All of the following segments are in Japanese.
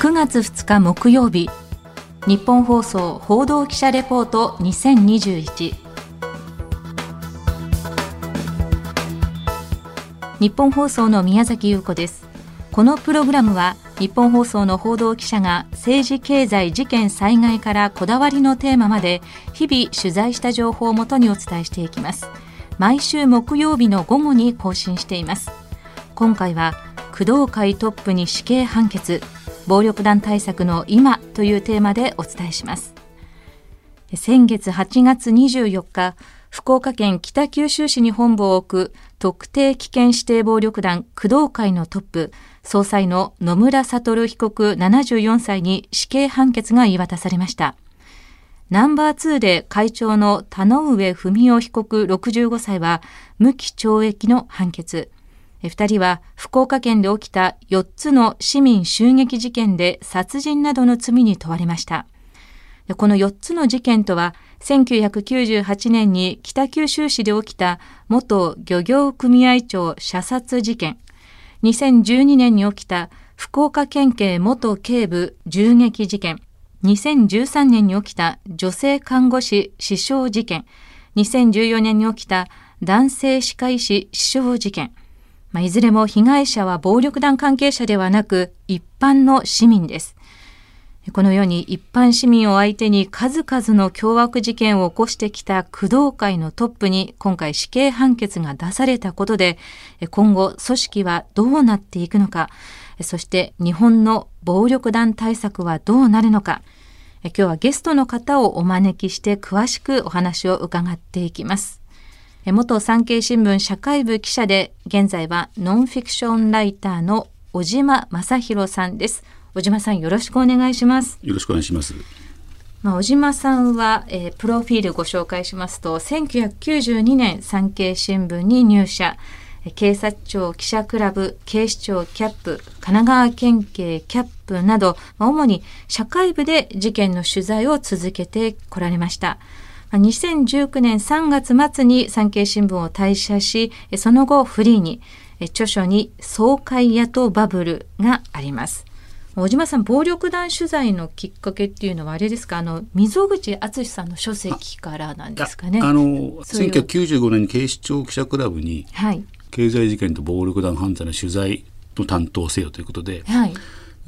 9月2日木曜日。日本放送報道記者レポート2021日本放送の宮崎優子です。このプログラムは日本放送の報道記者が政治経済事件災害からこだわりのテーマまで日々取材した情報をもとにお伝えしていきます。毎週木曜日の午後に更新しています。今回は工藤会トップに死刑判決。暴力団対策の今というテーマでお伝えします。先月8月24日福岡県北九州市に本部を置く特定危険指定暴力団工藤会のトップ総裁の野村悟被告74歳に死刑判決が言い渡されました。ナンバー2で会長の田上文雄被告65歳は無期懲役の判決。二人は福岡県で起きた4つの市民襲撃事件で殺人などの罪に問われました。この4つの事件とは、1998年に北九州市で起きた元漁業組合長射殺事件、2012年に起きた福岡県警元警部銃撃事件、2013年に起きた女性看護師死傷事件、2014年に起きた男性歯科医師死傷事件、まあ、いずれも被害者は暴力団関係者ではなく一般の市民です。このように一般市民を相手に数々の凶悪事件を起こしてきた工藤会のトップに今回死刑判決が出されたことで今後組織はどうなっていくのかそして日本の暴力団対策はどうなるのか今日はゲストの方をお招きして詳しくお話を伺っていきます。元産経新聞社会部記者で、現在はノンフィクションライターの小島正弘さんです。小島さんよろしくお願いします。よろしくお願いします。まあ、小島さんは、えー、プロフィールご紹介しますと、1992年産経新聞に入社、警察庁記者クラブ、警視庁キャップ、神奈川県警キャップなど、まあ、主に社会部で事件の取材を続けてこられました。2019年3月末に産経新聞を退社し、その後フリーに、著書に総会野党バブルがあります。小島さん暴力団取材のきっかけっていうのはあれですか？あの溝口敦さんの書籍からなんですかね？あの1995年に警視庁記者クラブに、はい、経済事件と暴力団犯罪の取材の担当せよということで、はい、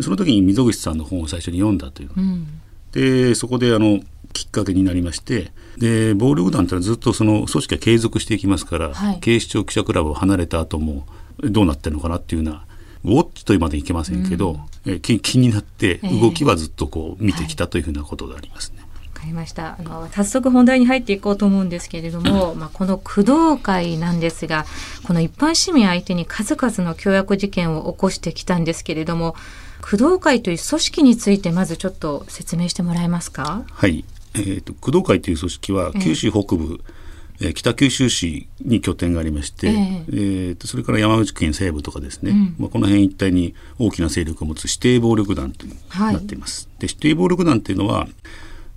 その時に溝口さんの本を最初に読んだという、うん、でそこであのきっかけになりましてで暴力団ってのはずっとその組織は継続していきますから、はい、警視庁記者クラブを離れた後もどうなってるのかなっていうようなウォッチというまでいけませんけど、うん、え気気になって動きはずっとこう見てきたというふうなことがありますね。わ、はい、かりました。あの早速本題に入っていこうと思うんですけれども、まあ、この工藤会なんですがこの一般市民相手に数々の凶悪事件を起こしてきたんですけれども工藤会という組織についてまずちょっと説明してもらえますか？はいえーと、工藤会という組織は九州北部、えー、北九州市に拠点がありまして、えー、えーとそれから山口県西部とかですね、うん、まあ、この辺一帯に大きな勢力を持つ指定暴力団といなっています。はい、で指定暴力団というのは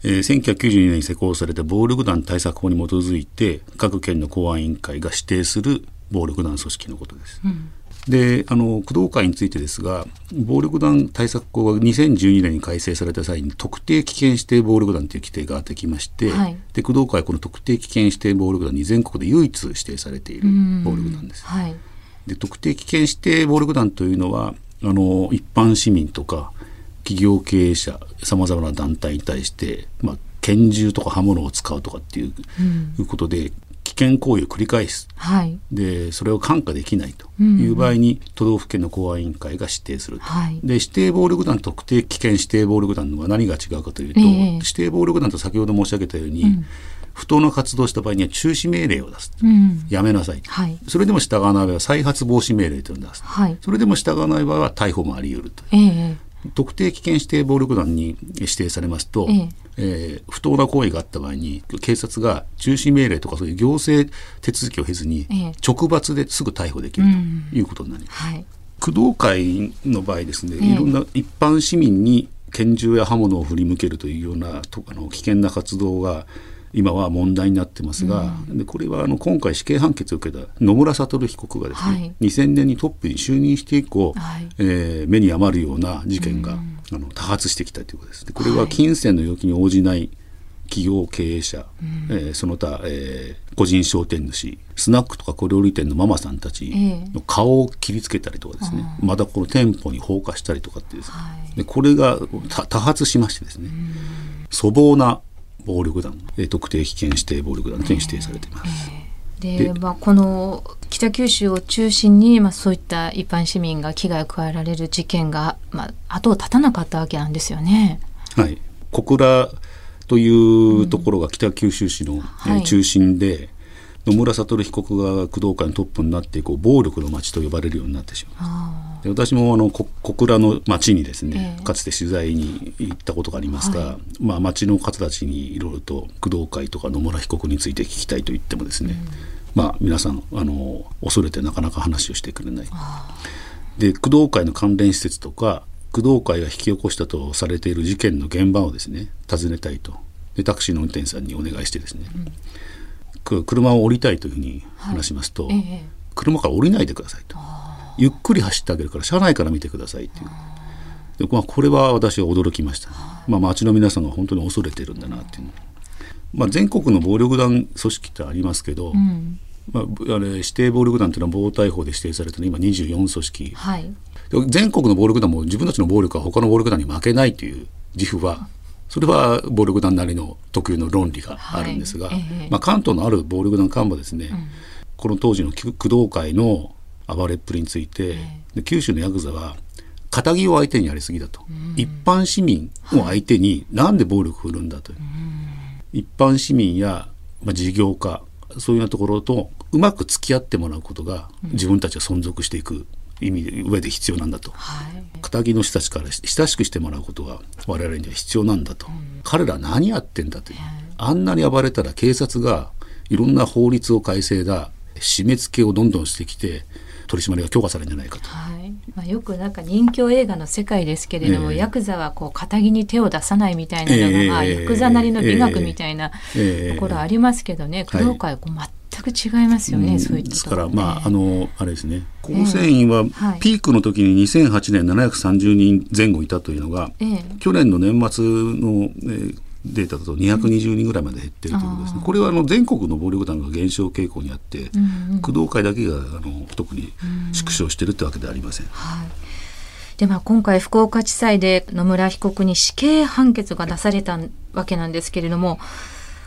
えー、1992年に施行された暴力団対策法に基づいて各県の公安委員会が指定する暴力団組織のことです。うんであの工藤会についてですが暴力団対策法が2012年に改正された際に特定危険指定暴力団という規定ができまして、はい、で工藤会はこの特定危険指定暴力団に全国で唯一指定されている暴力団です。はい、で特定危険指定暴力団というのはあの一般市民とか企業経営者さまざまな団体に対して、まあ、拳銃とか刃物を使うとかっていううん、ことで危険行為を繰り返す、はい、でそれを看過できないと。いう場合に、都道府県の公安委員会が指定すると、はい、で指定暴力団特定危険指定暴力団のは何が違うかというと、えー、指定暴力団と先ほど申し上げたように、うん、不当な活動した場合には中止命令を出す、うん、やめなさい、はい、それでも従わない場合は再発防止命令というのを出す、はい、それでも従わない場合は逮捕もあり得ると。えー特定危険指定暴力団に指定されますと、ええ。えー、不当な行為があった場合に警察が中止命令とかそういう行政手続きを経ずに直罰ですぐ逮捕できるということになります。はい、工藤会の場合ですね、いろんな一般市民に拳銃や刃物を振り向けるというようなとあの危険な活動が今は問題になってますが、うん、でこれはあの今回死刑判決を受けた野村悟被告がですね、はい、2000年にトップに就任して以降、はい、えー、目に余るような事件があの多発してきたということです。でこれは金銭の要求に応じない企業経営者、うん、えー、その他、えー、個人商店主スナックとか小料理店のママさんたちの顔を切りつけたりとかですね、えー、またこの店舗に放火したりとかってですね、はい、でこれが多発しましてですね、粗暴な暴力団、えー、特定危険指定暴力団とに指定されています。えーでまあ、この北九州を中心に、まあ、そういった一般市民が危害を加えられる事件が、まあ、後を絶たなかったわけなんですよね。はい、小倉というところが北九州市の、うんはい、中心で、野村悟被告が工藤会のトップになってこう暴力の街と呼ばれるようになってしまう。で私もあの小倉の町にですね、えー、かつて取材に行ったことがありますが、はい、まあ、町の方たちにいろいろと工藤会とか野村被告について聞きたいと言ってもですね、うん、まあ、皆さんあの恐れてなかなか話をしてくれない。で工藤会の関連施設とか工藤会が引き起こしたとされている事件の現場をですね訪ねたいと。でタクシーの運転手さんにお願いしてですね、うん、車を降りたいというふうに話しますと、はいえ。車から降りないでくださいと。ゆっくり走ってあげるから車内から見てくださいという。で、まあ、これは私は驚きました、まあ、町の皆さんが本当に恐れてるんだなっていうの、まあ、全国の暴力団組織ってありますけど、うん、まあ、あれ指定暴力団というのは暴対法で指定されてる今24組織、はい、全国の暴力団も自分たちの暴力は他の暴力団に負けないという自負はそれは暴力団なりの特有の論理があるんですが、はいえ。ー、まあ、関東のある暴力団幹部はですね、うん、この当時の工藤会の暴れっぷりについて、えー、九州のヤクザは仇を相手にやりすぎだと、うん、一般市民を相手になんで暴力を振るんだと一般市民や、まあ、事業家そういうようなところとうまく付き合ってもらうことが自分たちは存続していく意味で上で必要なんだと、はい、仇の人たちから親しくしてもらうことが我々には必要なんだと、うん、彼ら何やってんだという、あんなに暴れたら警察がいろんな法律を改正だ。締め付けをどんどんしてきて取り締まりが強化されるんじゃないかと。はい。まあ、よくなんか人気映画の世界ですけれども、えー、ヤクザはこう肩に手を出さないみたいなのが、えー、まあ、ヤクザなりの美学みたいなところありますけどね、えー、工藤会はこう全く違いますよね、うん、そういったですからまああのあれですね構成員はピークの時に2008年730人前後いたというのが、去年の年末の、えー、データだと220人ぐらいまで減ってるということですね、うん、これはあの全国の暴力団が減少傾向にあって、うんうん、工藤会だけがあの特に縮小してるってわけではありません。はい。でまあ、今回福岡地裁で野村被告に死刑判決が出されたわけなんですけれども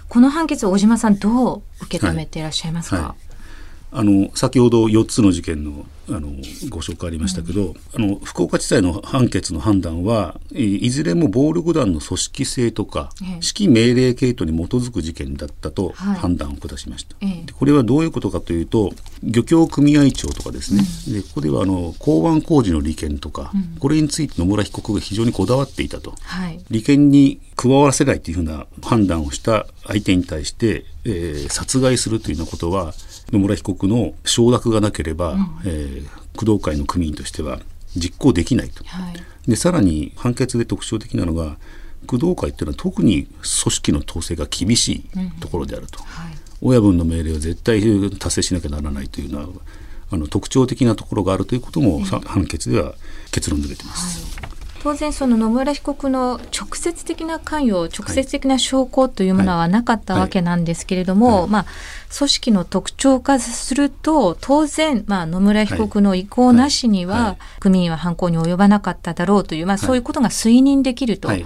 この判決を小島さんどう受け止めていらっしゃいますか、はい。はいあの先ほど4つの事件のあのご紹介ありましたけど、うん、あの福岡地裁の判決の判断はいずれも暴力団の組織性とか、ええ、指揮命令系統に基づく事件だったと判断を下しました、はい、これはどういうことかというと漁協組合長とかですね、うん、でここではあの港湾工事の利権とか、うん、これについて野村被告が非常にこだわっていたと、はい、利権に加わらせないというふうな判断をした相手に対して、えー、殺害するというようなことは野村被告の承諾がなければ、うん、えー、工藤会の組員としては実行できないと。はい、でさらに判決で特徴的なのが工藤会っていうのは特に組織の統制が厳しいところであると、うんはい、親分の命令を絶対達成しなきゃならないというのはあの特徴的なところがあるということも、判決では結論付けてます。はい当然その野村被告の直接的な関与直接的な証拠というものはなかったわけなんですけれども、まあ、組織の特徴化すると当然、まあ、野村被告の意向なしには、組員は犯行に及ばなかっただろうという、まあ、そういうことが推認できるとい。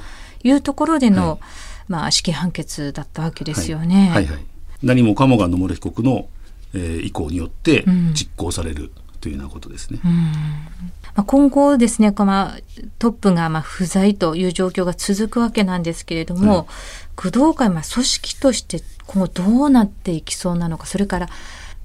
うところでの、まあ、死刑判決だったわけですよね。はい。はい、何もかもが野村被告の、えー、意向によって実行されるというようなことですね。うん。まあ、今後ですね、まあ、トップがまあ不在という状況が続くわけなんですけれども、はい、工藤会、まあ、組織として今後どうなっていきそうなのか、それから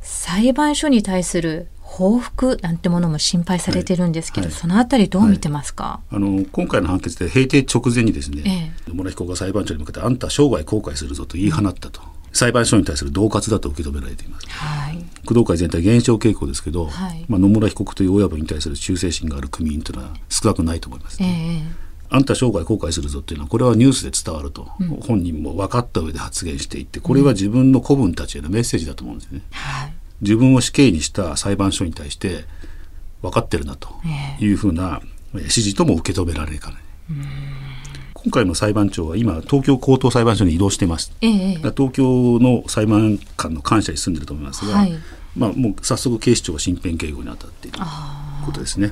裁判所に対する報復なんてものも心配されてるんですけど、はい。はい、そのあたりどう見てますか、あの今回の判決で閉廷直前にですね、ええ、野村被告が裁判長に向けてあんた生涯後悔するぞと言い放ったと。裁判所に対する恫喝だと受け止められています、はい、工藤会全体減少傾向ですけど、はい、まあ、野村被告という親分に対する忠誠心がある組員というのは少なくないと思います、ね、えーあんた生涯後悔するぞっていうのはこれはニュースで伝わると、うん、本人も分かった上で発言していってこれは自分の子分たちへのメッセージだと思うんですね、はい、自分を死刑にした裁判所に対して分かってるなというふうな指示とも受け止められるかね今回の裁判長は今東京高等裁判所に移動してます、ええ、東京の裁判官の官舎に住んでると思いますが、はい、まあ、もう早速警視庁が身辺警護に当たっていることですね。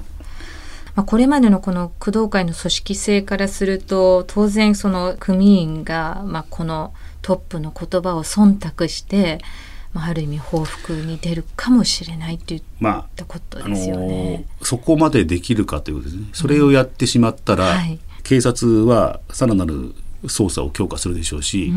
まあ、これまでのこの工藤会の組織性からすると当然その組員がまあこのトップの言葉を忖度してまあ、ある意味報復に出るかもしれないといったことですよね、まあ、そこまでできるかということですね。それをやってしまったら、うんはい、警察はさらなる捜査を強化するでしょうし、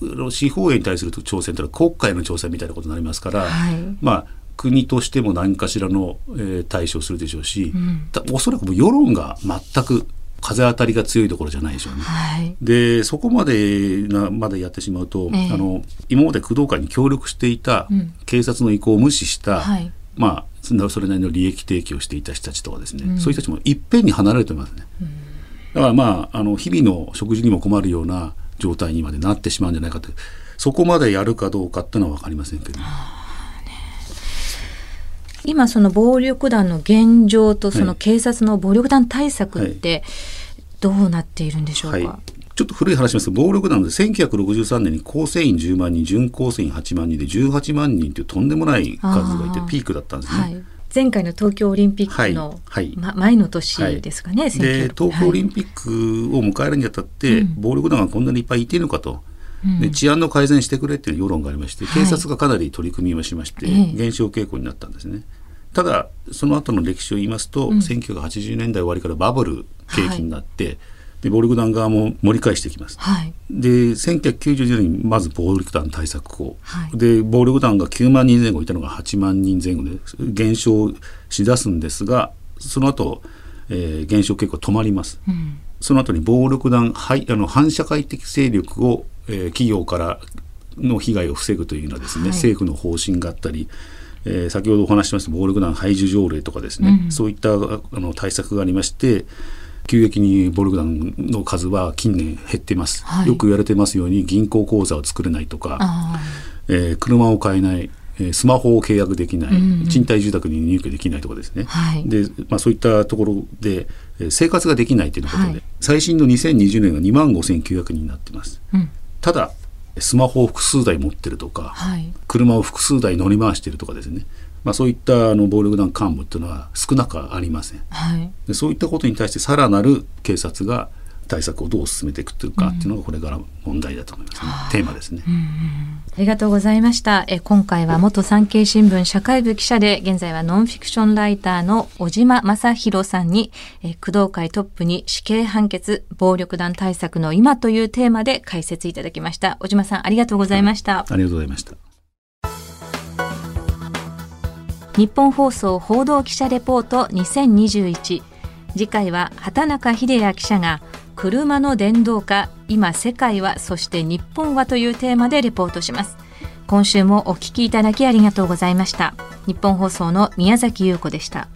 うん、司法院に対する挑戦というのは国会の挑戦みたいなことになりますから、はい、まあ国としても何かしらの、えー、対処をするでしょうし、うん、おそらくも世論が全く風当たりが強いところじゃないでしょうね。はい、でそこまでなまでやってしまうと、えー、あの今まで工藤会に協力していた警察の意向を無視した、うんはい、まあそれなりの利益提供をしていた人たちとかですね、うん、そういう人たちもいっぺんに離れてますね。うんだからまああの日々の食事にも困るような状態にまでなってしまうんじゃないかとそこまでやるかどうかっていうのは分かりませんけど、ね、今その暴力団の現状とその警察の暴力団対策ってどうなっているんでしょうか、はい。はいちょっと古い話です。暴力団で1963年に構成員10万人準構成員8万人で18万人というとんでもない数がいてピークだったんですね。はい前回の東京オリンピックの、はいま、前の年ですかね、はい、で東京オリンピックを迎えるにあたって、暴力団がこんなにいっぱいいているのかと。で治安の改善してくれっていう世論がありまして、警察がかなり取り組みをしまして、減少傾向になったんですね。ただその後の歴史を言いますと、うん、1980年代終わりからバブル景気になって、はい、で暴力団側も盛り返してきます。はい、で1990年にまず暴力団対策を、はい、で暴力団が9万人前後いたのが8万人前後で減少しだすんですがその後、えー、減少傾向止まります。うん、その後に暴力団はいあの反社会的勢力を、えー、企業からの被害を防ぐというようなですね、政府の方針があったりえー、先ほどお話ししました暴力団排除条例とかですね、うん、そういったあの対策がありまして急激に暴力団の数は近年減っています、はい、よく言われてますように銀行口座を作れないとか、えー、車を買えないスマホを契約できない、うんうん、賃貸住宅に入居できないとかですね、はい、でまあ、そういったところで生活ができないということで、はい、最新の2020年が2万5900人になっています。うん、ただスマホを複数台持ってるとか、はい、車を複数台乗り回してるとかですね、まあ、そういったあの暴力団幹部っていうのは少なくありません、はい、でそういったことに対してさらなる警察が対策をどう進めていくというかっていうのがこれから問題だと思いますね、うん、テーマですね、うんうん、ありがとうございました。え今回は元産経新聞社会部記者で現在はノンフィクションライターの小島正弘さんにえ工藤会トップに死刑判決暴力団対策の今というテーマで解説いただきました。小島さんありがとうございました、ありがとうございました日本放送報道記者レポート2021次回は畑中秀也記者が車の電動化今世界はそして日本はというテーマでレポートします。今週もお聞きいただきありがとうございました。日本放送の宮崎優子でした。